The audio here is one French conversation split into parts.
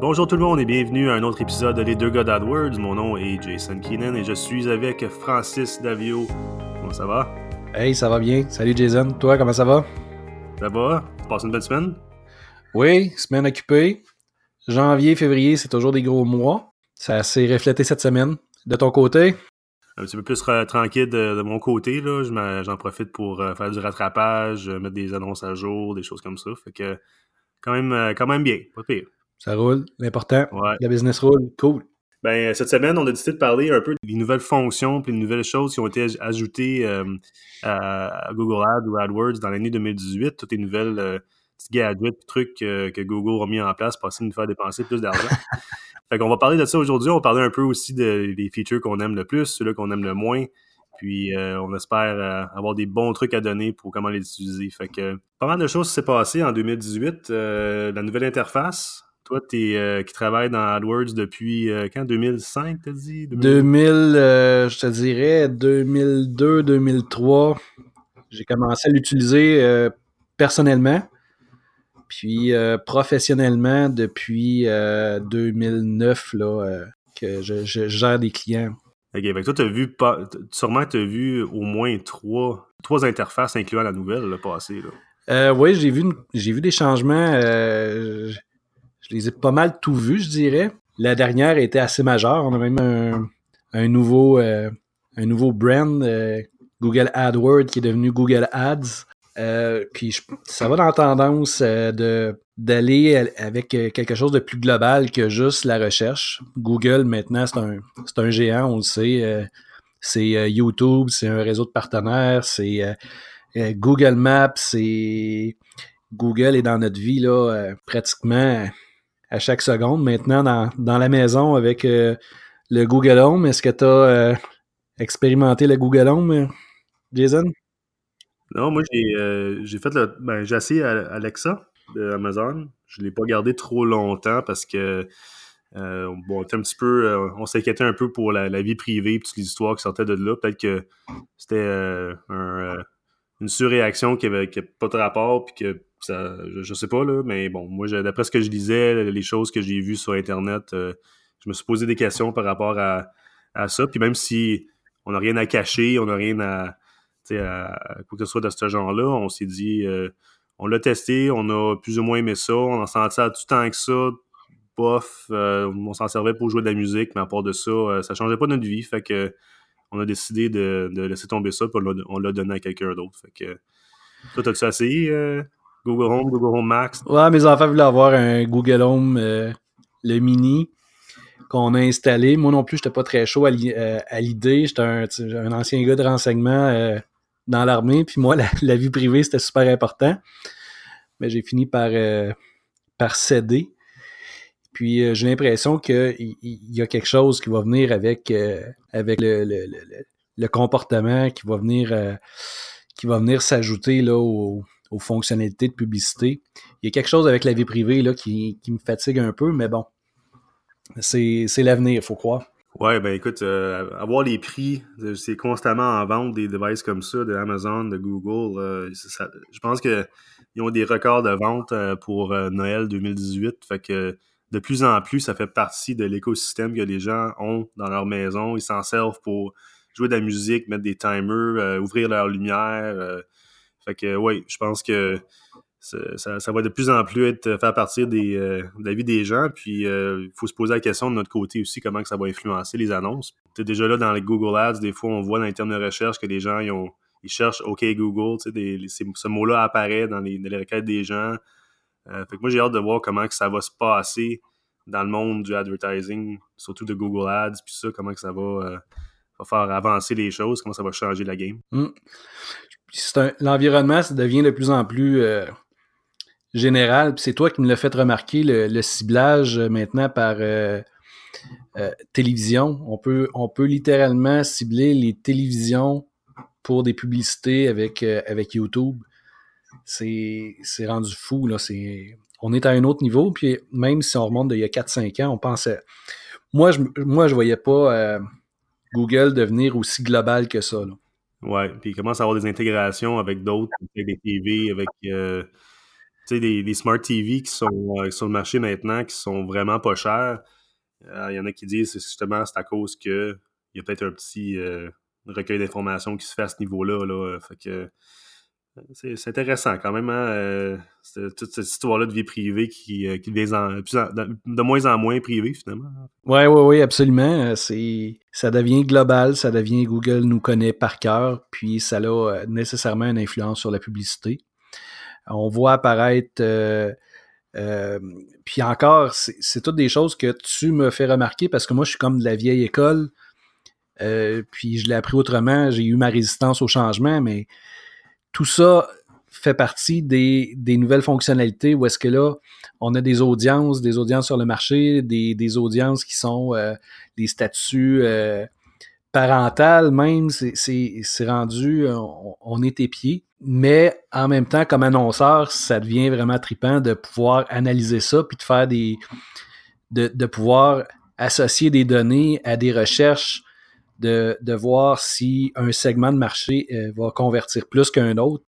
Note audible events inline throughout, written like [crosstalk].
Bonjour tout le monde et bienvenue à un autre épisode de Les Deux gars d'AdWords. Mon nom est Jason Keenan et je suis avec Francis Davio. Comment ça va? Hey, ça va bien. Salut Jason. Toi, comment ça va? Ça va? Tu passes une belle semaine? Oui, semaine occupée. Janvier, février, c'est toujours des gros mois. Ça s'est reflété cette semaine. De ton côté? Un petit peu plus tranquille de, mon côté. là. J'en profite pour euh, faire du rattrapage, euh, mettre des annonces à jour, des choses comme ça. Fait que quand même, euh, quand même bien, pas pire. Ça roule, l'important. Ouais. La business roule, cool. Ben, cette semaine, on a décidé de parler un peu des nouvelles fonctions et des nouvelles choses qui ont été ajoutées à Google Ads ou AdWords dans l'année 2018. Toutes les nouvelles euh, petits gadgets, trucs que Google a mis en place pour essayer de nous faire dépenser plus d'argent. [laughs] fait qu'on va parler de ça aujourd'hui. On va parler un peu aussi des features qu'on aime le plus, ceux-là qu'on aime le moins. Puis euh, on espère euh, avoir des bons trucs à donner pour comment les utiliser. Fait que pas mal de choses s'est passé en 2018. Euh, la nouvelle interface. Toi, es, qui travaille dans AdWords depuis quand? 2005, t'as dit? 2000, je te dirais 2002, 2003. J'ai commencé à l'utiliser personnellement. Puis professionnellement depuis 2009 là, que je, gère des clients. OK, fait toi, tu as vu, sûrement tu as vu au moins trois, trois interfaces incluant la nouvelle le passé. Euh, oui, j'ai vu, j'ai vu des changements. Euh, je, les ai pas mal tout vus, je dirais. La dernière était assez majeure. On a même un, nouveau, euh, un nouveau brand, Google AdWords, qui est devenu Google Ads. puis ça va dans la tendance de d'aller avec euh, quelque chose de plus global que juste la recherche. Google, maintenant, c'est un, un, géant, on le sait. Euh, c'est euh, YouTube, c'est un réseau de partenaires, c'est Google Maps, c'est Google est dans notre vie là, pratiquement à chaque seconde. Maintenant, dans, dans la maison avec le Google Home, est-ce que tu as expérimenté le Google Home, Jason? Non, moi j'ai fait le. Ben, j'ai essayé Alexa de Amazon. Je ne l'ai pas gardé trop longtemps parce que euh, bon, un petit peu, euh, on s'inquiétait un peu pour la, vie privée et toutes les histoires qui sortaient de là. Peut-être que c'était euh, une surréaction qui n'avait pas de rapport, puis que je, ne sais pas, là, mais bon, moi, d'après ce que je lisais, les choses que j'ai vues sur Internet, je me suis posé des questions par rapport à, ça. Puis même si on n'a rien à cacher, on n'a rien à, quoi que ce soit de ce genre-là, on s'est dit on l'a testé, on a plus ou moins aimé ça, on en sentait tout temps que ça, bof, euh, on s'en servait pour jouer de la musique, mais à part de ça, euh, ça changeait pas notre vie, fait que on a décidé de, laisser tomber ça, puis on l'a donné à quelqu'un d'autre, fait que toi, t'as-tu essayé euh, Google Home, Google Home Max? Ouais, mes enfants voulaient avoir un Google Home, le mini, qu'on a installé. Moi non plus, j'étais pas très chaud à l'idée, j'étais un, ancien gars de renseignement dans l'armée, puis moi, [laughs] la, vie privée, c'était super important. Mais j'ai fini par, euh, par céder. Puis euh, j'ai l'impression qu'il y, a quelque chose qui va venir avec, euh, le, comportement, qui va venir, venir s'ajouter aux, aux, fonctionnalités de publicité. Il y a quelque chose avec la vie privée là, qui, me fatigue un peu, mais bon, c'est l'avenir, il faut croire. Ouais, ben écoute, euh, avoir les prix, euh, c'est constamment en vente des devices comme ça, de Amazon, de Google. Euh, je pense qu'ils ont des records de vente pour Noël 2018. Fait que de plus en plus, ça fait partie de l'écosystème que les gens ont dans leur maison. Ils s'en servent pour jouer de la musique, mettre des timers, ouvrir leur lumière. Fait que oui, je pense que ça, va de plus en plus être faire partie des, euh, de la vie des gens. Puis euh, il faut se poser la question de notre côté aussi, comment que ça va influencer les annonces. es déjà là dans les Google Ads, des fois on voit dans les termes de recherche que les gens ils, cherchent OK Google, des, ce mot-là apparaît dans les, requêtes des gens. Euh, fait que moi j'ai hâte de voir comment que ça va se passer dans le monde du advertising, surtout de Google Ads, puis ça, comment que ça va, faire avancer les choses, comment ça va changer la game. Mmh. L'environnement, devient de plus en plus général, c'est toi qui me l'as fait remarquer, le, ciblage euh, maintenant par euh, euh, télévision. On peut, on peut littéralement cibler les télévisions pour des publicités avec, avec YouTube. C'est rendu fou. Là. On est à un autre niveau. Puis même si on remonte d'il y a 4-5 ans, on pensait. Moi, je moi, je voyais pas Google devenir aussi global que ça. Ouais, puis il commence à avoir des intégrations avec d'autres, avec des TV, avec sais, les, smart TV qui sont sur le marché maintenant, qui sont vraiment pas chers. Il y en a qui disent justement c'est à cause que il y a peut-être un petit recueil d'informations qui se fait à ce niveau-là. Là. Fait que c'est intéressant quand même, hein, euh, toute cette histoire-là de vie privée qui, euh, qui devient de moins en moins privée finalement. Oui, oui, oui, absolument. Euh, ça devient global, ça devient Google nous connaît par cœur, puis ça a nécessairement une influence sur la publicité. On voit apparaître, puis encore, c'est toutes des choses que tu me fais remarquer parce que moi, je suis comme de la vieille école, puis je l'ai appris autrement, j'ai eu ma résistance au changement, mais tout ça fait partie des, nouvelles fonctionnalités où est-ce que là, on a des audiences, des audiences sur le marché, des, audiences qui sont euh, des statuts euh, parentales même, c'est rendu, on, est épié. Mais en même temps, comme annonceur, ça devient vraiment tripant de pouvoir analyser ça puis de faire des. de, de pouvoir associer des données à des recherches de, voir si un segment de marché euh, va convertir plus qu'un autre.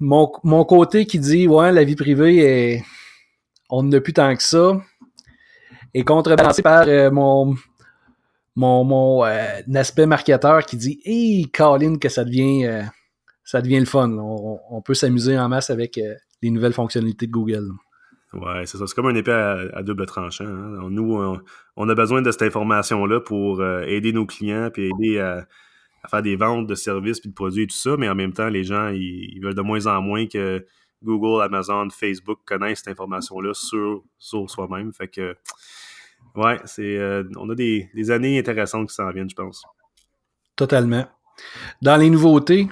mon, côté qui dit ouais, la vie privée est on n'a plus tant que ça est contrebalancé par euh, mon mon, mon euh, aspect marketeur qui dit Hey Colin que ça devient ça devient le fun. On, peut s'amuser en masse avec les nouvelles fonctionnalités de Google. Ouais, c'est ça. C'est comme un épée à, double tranchant. Hein. Nous, on, a besoin de cette information-là pour euh, aider nos clients puis aider à, faire des ventes de services puis de produits et tout ça. Mais en même temps, les gens, ils, veulent de moins en moins que Google, Amazon, Facebook connaissent cette information-là sur, sur soi-même. Fait que, ouais, c'est, euh, on a des, des années intéressantes qui s'en viennent, je pense. Totalement. Dans les nouveautés,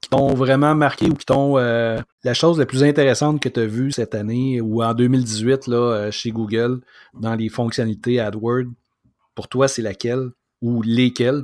qui t'ont vraiment marqué ou qui t'ont euh, la chose la plus intéressante que tu as vue cette année ou en 2018 là, euh, chez Google dans les fonctionnalités AdWords, pour toi, c'est laquelle ou lesquelles?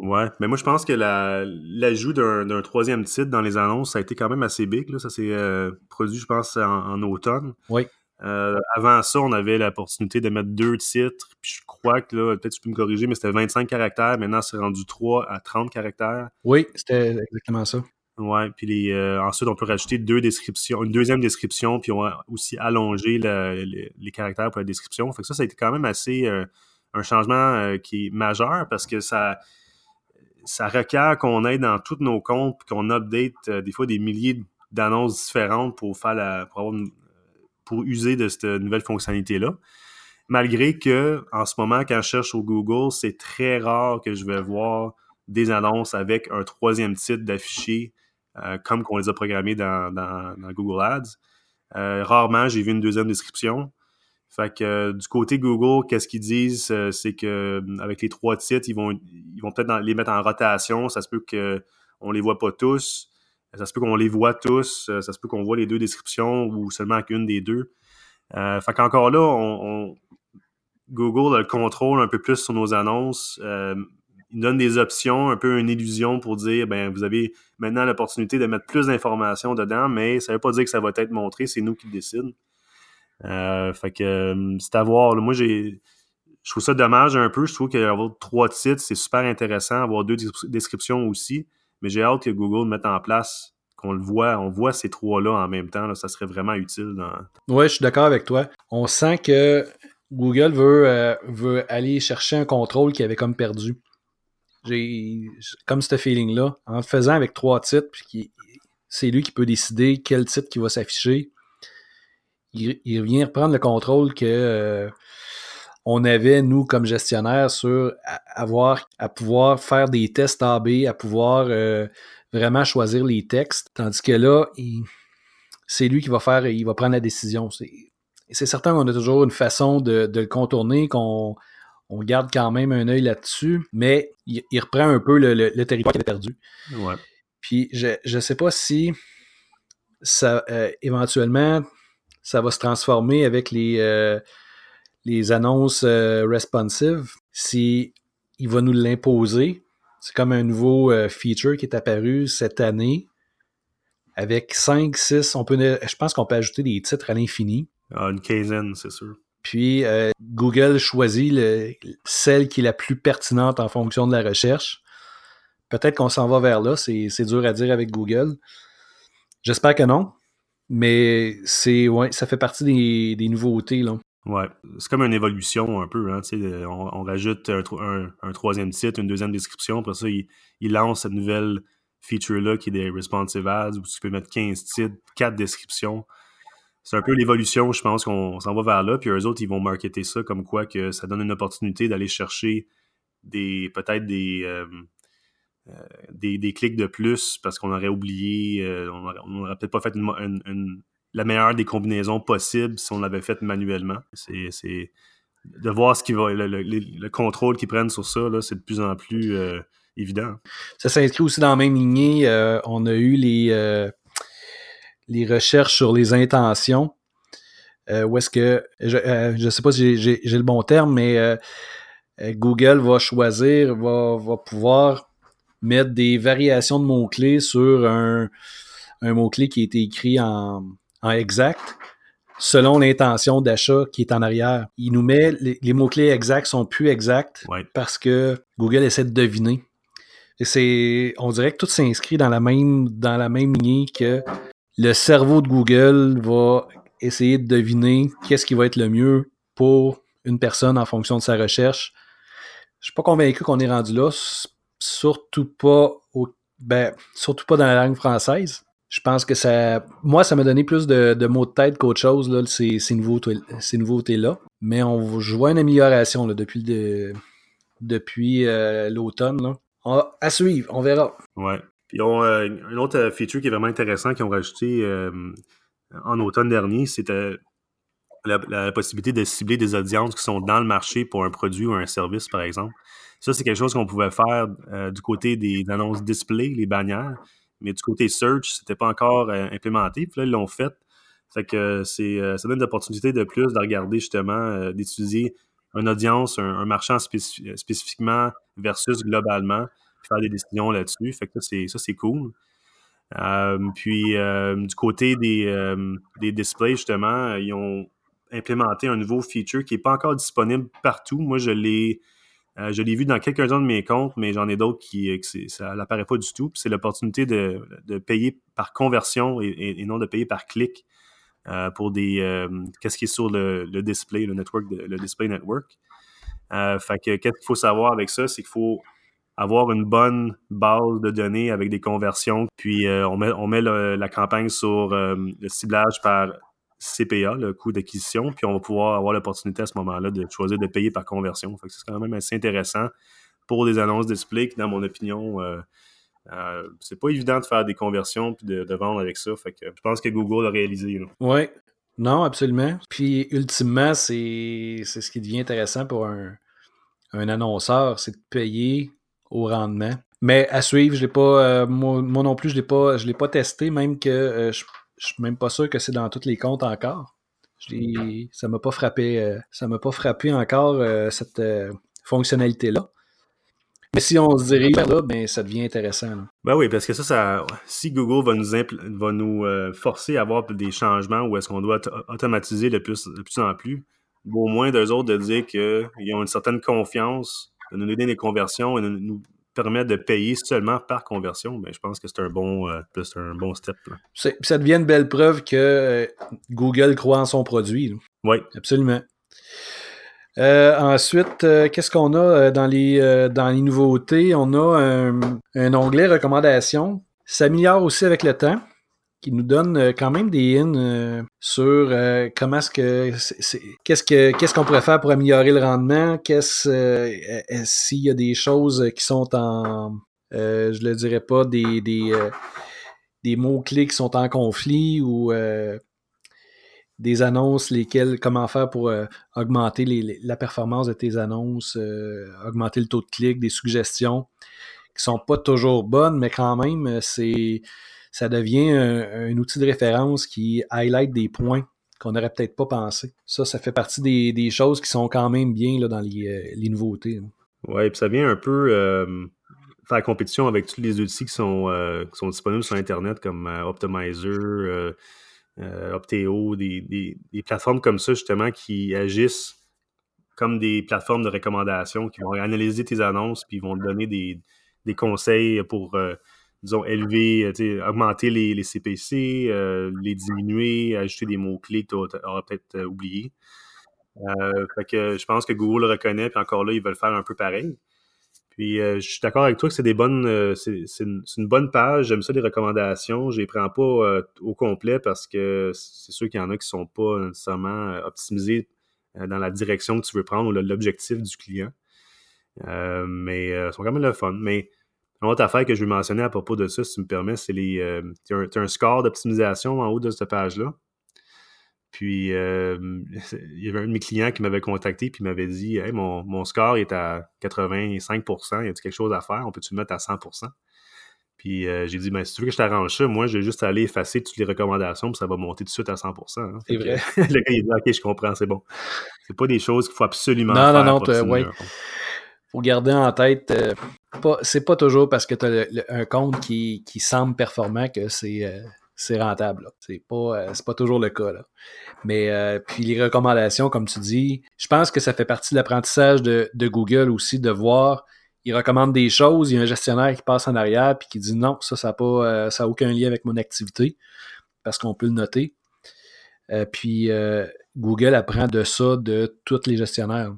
Ouais, mais moi je pense que l'ajout d'un troisième titre dans les annonces, ça a été quand même assez big. Là. Ça s'est euh, produit, je pense, en, automne. Oui. avant ça, on avait l'opportunité de mettre deux titres. Puis je crois que là, peut-être tu peux me corriger, mais c'était 25 caractères. Maintenant, c'est rendu 3 à 30 caractères. Oui, c'était exactement ça. Ouais, puis euh, ensuite, on peut rajouter deux descriptions, une deuxième description, puis on va aussi allonger les caractères pour la description. Fait que ça, ça a été quand même assez euh, un changement euh, qui est majeur parce que ça, ça requiert qu'on aille dans tous nos comptes qu'on update des fois des milliers d'annonces différentes pour faire la, pour, pour user de cette nouvelle fonctionnalité-là. Malgré que, en ce moment, quand je cherche au Google, c'est très rare que je vais voir des annonces avec un troisième titre d'affiché euh, comme qu'on les a programmés dans, Google Ads. Euh, rarement, j'ai vu une deuxième description. Euh, du côté Google, qu'est-ce qu'ils disent, c'est que avec les trois titres, ils vont, ils vont peut-être les mettre en rotation. Ça se peut qu'on les voit pas tous. Ça se peut qu'on les voit tous. Ça se peut qu'on voit les deux descriptions ou seulement qu'une des deux. fait qu'encore là, Google a le contrôle un peu plus sur nos annonces il donne des options, un peu une illusion pour dire ben vous avez maintenant l'opportunité de mettre plus d'informations dedans, mais ça ne veut pas dire que ça va être montré, c'est nous qui décidons. Euh, fait que euh, c'est à voir. Moi, j'ai. Je trouve ça dommage un peu. Je trouve qu'avoir trois titres, c'est super intéressant. Avoir deux descriptions aussi. Mais j'ai hâte que Google mette en place, qu'on le voit, on voit ces trois-là en même temps. ça serait vraiment utile. Oui, je suis d'accord avec toi. On sent que Google veut, euh, veut aller chercher un contrôle qu'il avait comme perdu. J'ai comme ce feeling-là. En le faisant avec trois titres, puis c'est lui qui peut décider quel titre qui va s'afficher. Il, vient reprendre le contrôle que euh, on avait, nous, comme gestionnaires, sur avoir à pouvoir faire des tests AB, à pouvoir euh, vraiment choisir les textes. Tandis que là, c'est lui qui va faire, il va prendre la décision. C'est certain qu'on a toujours une façon de, de le contourner, qu'on on garde quand même un œil là-dessus, mais il, reprend un peu le, territoire qu'il a perdu. Puis je ne sais pas si ça euh, éventuellement ça va se transformer avec les, euh, les annonces euh, responsive. Si il va nous l'imposer, c'est comme un nouveau feature qui est apparu cette année. Avec 5, 6, on peut, je pense qu'on peut ajouter des titres à l'infini. Ah, une quinzaine, c'est sûr. Puis euh, Google choisit celle qui est la plus pertinente en fonction de la recherche. Peut-être qu'on s'en va vers là, c'est dur à dire avec Google. J'espère que non. Mais c'est ouais, ça fait partie des, nouveautés. Là. Ouais, c'est comme une évolution un peu. Hein, on, rajoute un, un, troisième titre, une deuxième description. Après ça, il, il lance cette nouvelle feature-là qui est des responsive ads où tu peux mettre 15 titres, 4 descriptions. C'est un peu l'évolution, je pense qu'on s'en va vers là. Puis eux autres, ils vont marketer ça comme quoi que ça donne une opportunité d'aller chercher des peut-être des, euh, euh, des, des, clics de plus parce qu'on aurait oublié, euh, on n'aurait peut-être pas fait la meilleure des combinaisons possibles si on l'avait fait manuellement. C'est de voir ce qui va, le, contrôle qu'ils prennent sur ça, c'est de plus en plus évident. Ça s'inscrit aussi dans la même lignée. on a eu les, les recherches sur les intentions. où est-ce que, je ne sais pas si j'ai le bon terme, mais Google va choisir, va, va pouvoir mettre des variations de mots-clés sur un, mot-clé qui a été écrit en, exact selon l'intention d'achat qui est en arrière. Il nous met les, mots-clés exacts sont plus exacts parce que Google essaie de deviner. Et c'est, on dirait que tout s'inscrit dans la même dans la même lignée que le cerveau de Google va essayer de deviner qu'est-ce qui va être le mieux pour une personne en fonction de sa recherche. Je suis pas convaincu qu'on est rendu là surtout pas ben, surtout pas dans la langue française. Je pense que ça. Moi, ça m'a donné plus de, mots de tête qu'autre chose, là, ces, nouveautés-là. Mais on, je vois une amélioration depuis, depuis euh, l'automne. À suivre, on verra. Ouais. Puis on, euh, une autre feature qui est vraiment intéressant qu'ils ont rajouté euh, en automne dernier, c'était la, possibilité de cibler des audiences qui sont dans le marché pour un produit ou un service, par exemple. Ça, c'est quelque chose qu'on pouvait faire euh, du côté des annonces display, les bannières, mais du côté search, c'était pas encore euh, implémenté. Puis là, ils l'ont fait. Fait que euh, ça donne l'opportunité de plus de regarder justement, d'étudier une audience, un, marchand spécifiquement versus globalement, faire des décisions là-dessus. Fait que ça, c'est, cool. puis du côté des, des displays, justement, ils ont implémenté un nouveau feature qui n'est pas encore disponible partout. Moi, je l'ai euh, je vu dans quelques-uns de mes comptes, mais j'en ai d'autres qui euh, n'apparaît pas du tout. C'est l'opportunité de, payer par conversion et, non de payer par clic euh, pour des qu'est-ce qui est sur le, display, le network, le display network. fait que qu'est-ce qu'il faut savoir avec ça, c'est qu'il faut avoir une bonne base de données avec des conversions. Puis on met, on met la campagne sur le ciblage par CPA, le coût d'acquisition, puis on va pouvoir avoir l'opportunité à ce moment-là de choisir de payer par conversion. Fait que c'est quand même assez intéressant pour des annonces display qui, dans mon opinion, euh, euh, c'est pas évident de faire des conversions puis de, vendre avec ça. Fait que je pense que Google a réalisé. Oui, non, absolument. Puis ultimement, c'est ce qui devient intéressant pour un, annonceur, c'est de payer au rendement. Mais à suivre, je l'ai pas, euh, moi, non plus, je l'ai l'ai pas testé, même que je je suis même pas sûr que c'est dans tous les comptes encore. Ça m'a pas frappé, euh, ça m'a pas frappé encore euh, cette euh, fonctionnalité-là. Mais si on se dirige là, ben ça devient intéressant. Ben oui, parce que ça, ça si Google va nous, va nous forcer à avoir des changements où est-ce qu'on doit automatiser de plus, de plus en plus, au moins d'eux autres de dire qu'ils ont une certaine confiance, de nous donner des conversions et de nous permet de payer seulement par conversion, ben, je pense que c'est un bon, euh, un bon step. Ça devient une belle preuve que euh, Google croit en son produit. Oui. Absolument. Euh, ensuite, qu'est-ce qu'on a dans les, dans les nouveautés? On a un, un onglet recommandations. Ça s'améliore aussi avec le temps qui nous donne euh, quand même des hints euh, sur euh, comment est-ce que qu'est-ce que qu'est-ce qu'on pourrait faire pour améliorer le rendement, qu'est-ce s'il y a des choses qui sont en je le dirais pas des des, des mots-clés qui sont en conflit ou des annonces, lesquelles, comment faire pour augmenter la performance de tes annonces, augmenter le taux de clic, des suggestions qui sont pas toujours bonnes, mais quand même, c'est ça devient un, outil de référence qui highlight des points qu'on n'aurait peut-être pas pensé. Ça, ça fait partie des, choses qui sont quand même bien là, dans les, euh, nouveautés. Oui, puis ça vient un peu euh, faire compétition avec tous les outils qui sont, euh, disponibles sur Internet comme Optimizer, Opteo, des, plateformes comme ça justement qui agissent comme des plateformes de recommandation qui vont analyser tes annonces puis vont te donner des, conseils pour disons, élever, augmenter les, les CPC, les diminuer, ajouter des mots-clés que tu auras peut-être oubliés. fait que je pense que Google le reconnaît, puis encore là, ils veulent faire un peu pareil. Puis je suis d'accord avec toi que c'est des bonnes, c'est une, une, bonne page. J'aime ça les recommandations. Je les prends pas au complet parce que c'est sûr qu'il y en a qui sont pas nécessairement optimisés dans la direction que tu veux prendre ou l'objectif du client. mais sont quand même le fun. Mais une autre affaire que je vais mentionner à propos de ça, si tu me permets, c'est les. Euh, tu as, un score d'optimisation en haut de cette page-là. Puis, euh, [laughs] il y avait un de mes clients qui m'avait contacté puis m'avait dit Hey, mon, mon, score est à 85% y a quelque chose à faire? On peut-tu le mettre à 100% Puis, euh, j'ai dit ben, Si tu veux que je t'arrange ça, moi, je vais juste aller effacer toutes les recommandations puis ça va monter tout de suite à 100% hein. C'est vrai. [laughs] le gars, il dit Ok, je comprends, c'est bon. C'est pas des choses qu'il faut absolument faire. Non, non, non, ouais faut garder en tête, euh, c'est pas toujours parce que tu as un compte qui, semble performant que c'est euh, rentable. C'est pas, euh, pas toujours le cas. Mais puis les recommandations, comme tu dis, je pense que ça fait partie de l'apprentissage de, Google aussi de voir. Il recommande des choses, il y a un gestionnaire qui passe en arrière puis qui dit non, ça, ça n'a aucun lien avec mon activité parce qu'on peut le noter. puis Google apprend de ça de tous les gestionnaires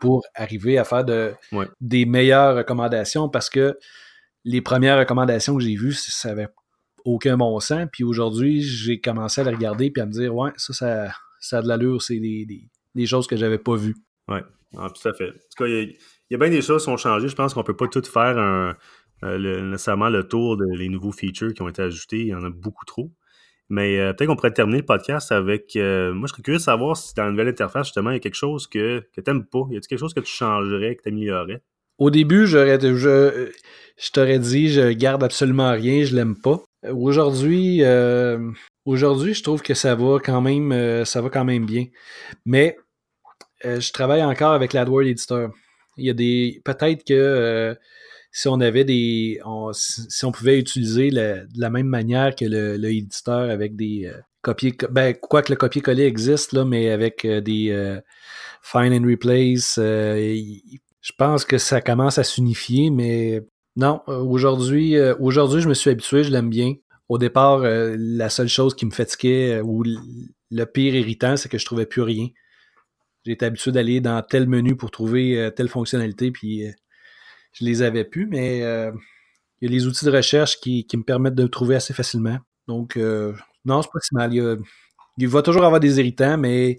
pour arriver à faire de, des meilleures recommandations parce que les premières recommandations que j'ai vues, ça n'avait aucun bon sens. Puis aujourd'hui, j'ai commencé à les regarder et à me dire Ouais, ça, ça, ça a de l'allure, c'est des, des, choses que j'avais pas vues. Oui, ah, tout à fait. En tout cas, il y, a bien des choses qui ont changé. Je pense qu'on peut pas tout faire un, euh, nécessairement le tour des nouveaux features qui ont été ajoutés. Il y en a beaucoup trop. Mais euh, peut-être qu'on pourrait terminer le podcast avec. Euh, moi, je serais curieux de savoir si dans la nouvelle interface, justement, il y a quelque chose que, que tu n'aimes pas. Y a quelque chose que tu changerais, que tu améliorerais? Au début, j'aurais, je, t'aurais dit, je garde absolument rien, je l'aime pas. Aujourd'hui, euh, aujourd'hui, je trouve que ça va quand même, ça va quand même bien. Mais je travaille encore avec l'AdWord Editor. Il y a des, peut-être que si on avait des. si on pouvait utiliser de la même manière que le, avec des euh, copier. Ben, quoi que le copier-coller existe, là, mais avec euh, des euh, find and replace, je pense que ça commence à s'unifier, mais non, aujourd'hui, aujourd'hui, je me suis habitué, je l'aime bien. Au départ, la seule chose qui me fatiguait ou le pire irritant, c'est que je trouvais plus rien. J'étais habitué d'aller dans tel menu pour trouver telle fonctionnalité, puis je les avais plus, mais euh, il y a les outils de recherche qui, me permettent de le trouver assez facilement. Donc, euh, non, c'est pas si mal. Il, va toujours avoir des irritants, mais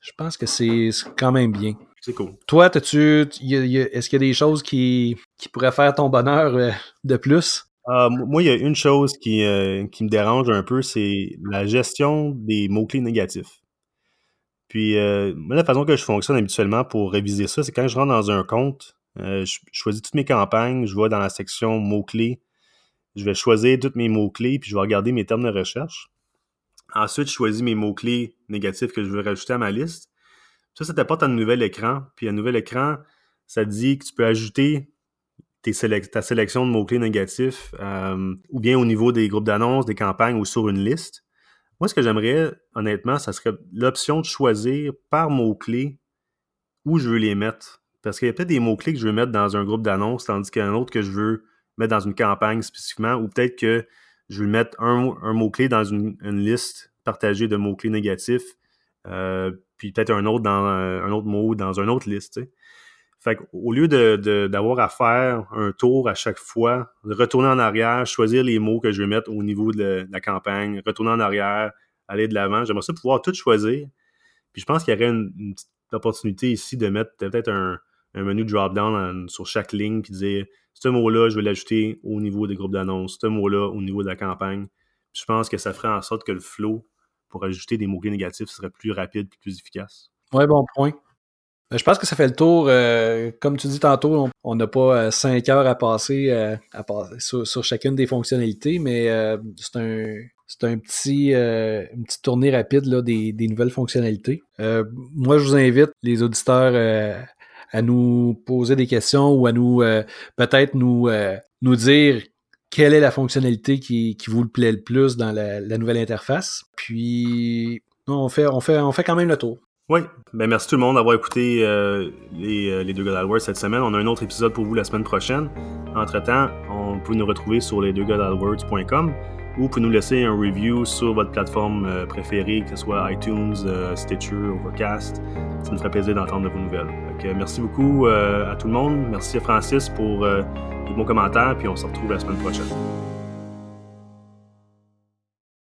je pense que c'est quand même bien. C'est cool. Toi, tu est-ce qu'il y a des choses qui, pourraient faire ton bonheur euh, de plus? Ah, moi, il y a une chose qui, qui me dérange un peu, c'est la gestion des mots-clés négatifs. Puis, moi, la façon que je fonctionne habituellement pour réviser ça, c'est quand je rentre dans un compte, euh, je, choisis toutes mes campagnes, je vais dans la section mots-clés, je vais choisir tous mes mots-clés, puis je vais regarder mes termes de recherche. Ensuite, je choisis mes mots-clés négatifs que je veux rajouter à ma liste. Ça, ça t'apporte un nouvel écran. Puis un nouvel écran, ça dit que tu peux ajouter ta sélection de mots-clés négatifs euh, ou bien au niveau des groupes d'annonces, des campagnes ou sur une liste. Moi, ce que j'aimerais, honnêtement, ça serait l'option de choisir par mots-clés où je veux les mettre. Parce qu'il y a peut-être des mots-clés que je veux mettre dans un groupe d'annonces, tandis qu'il y a un autre que je veux mettre dans une campagne spécifiquement, ou peut-être que je veux mettre un, mot-clé dans une, liste partagée de mots-clés négatifs, euh, puis peut-être un autre dans un, autre mot dans une autre liste. Fait au lieu d'avoir à faire un tour à chaque fois, de retourner en arrière, choisir les mots que je veux mettre au niveau de la, campagne, retourner en arrière, aller de l'avant, j'aimerais ça pouvoir tout choisir. Puis je pense qu'il y aurait une, une petite opportunité ici de mettre peut-être un, un menu drop-down sur chaque ligne, puis dire ce mot-là, je vais l'ajouter au niveau des groupes d'annonces, ce mot-là au niveau de la campagne. je pense que ça ferait en sorte que le flow pour ajouter des mots-clés négatifs serait plus rapide et plus efficace. Ouais, bon point. Euh, je pense que ça fait le tour. Euh, comme tu dis tantôt, on n'a pas euh, cinq heures à passer, à passer sur, chacune des fonctionnalités, mais c'est un, c'est un petit, une petite tournée rapide là, des, des nouvelles fonctionnalités. moi, je vous invite, les auditeurs, à nous poser des questions ou à nous euh, peut-être nous, euh, nous dire quelle est la fonctionnalité qui, qui, vous plaît le plus dans la, nouvelle interface. Puis on fait, on, fait, on fait quand même le tour. Oui, ben merci tout le monde d'avoir écouté euh, les, les, deux gars d'Alwords cette semaine. On a un autre épisode pour vous la semaine prochaine. Entre-temps, on peut nous retrouver sur les deux ou vous nous laisser un review sur votre plateforme préférée, que ce soit iTunes, Stitcher, Overcast. Ça nous ferait plaisir d'entendre de vos nouvelles. Donc, merci beaucoup à tout le monde. Merci à Francis pour les bons commentaires, puis on se retrouve la semaine prochaine.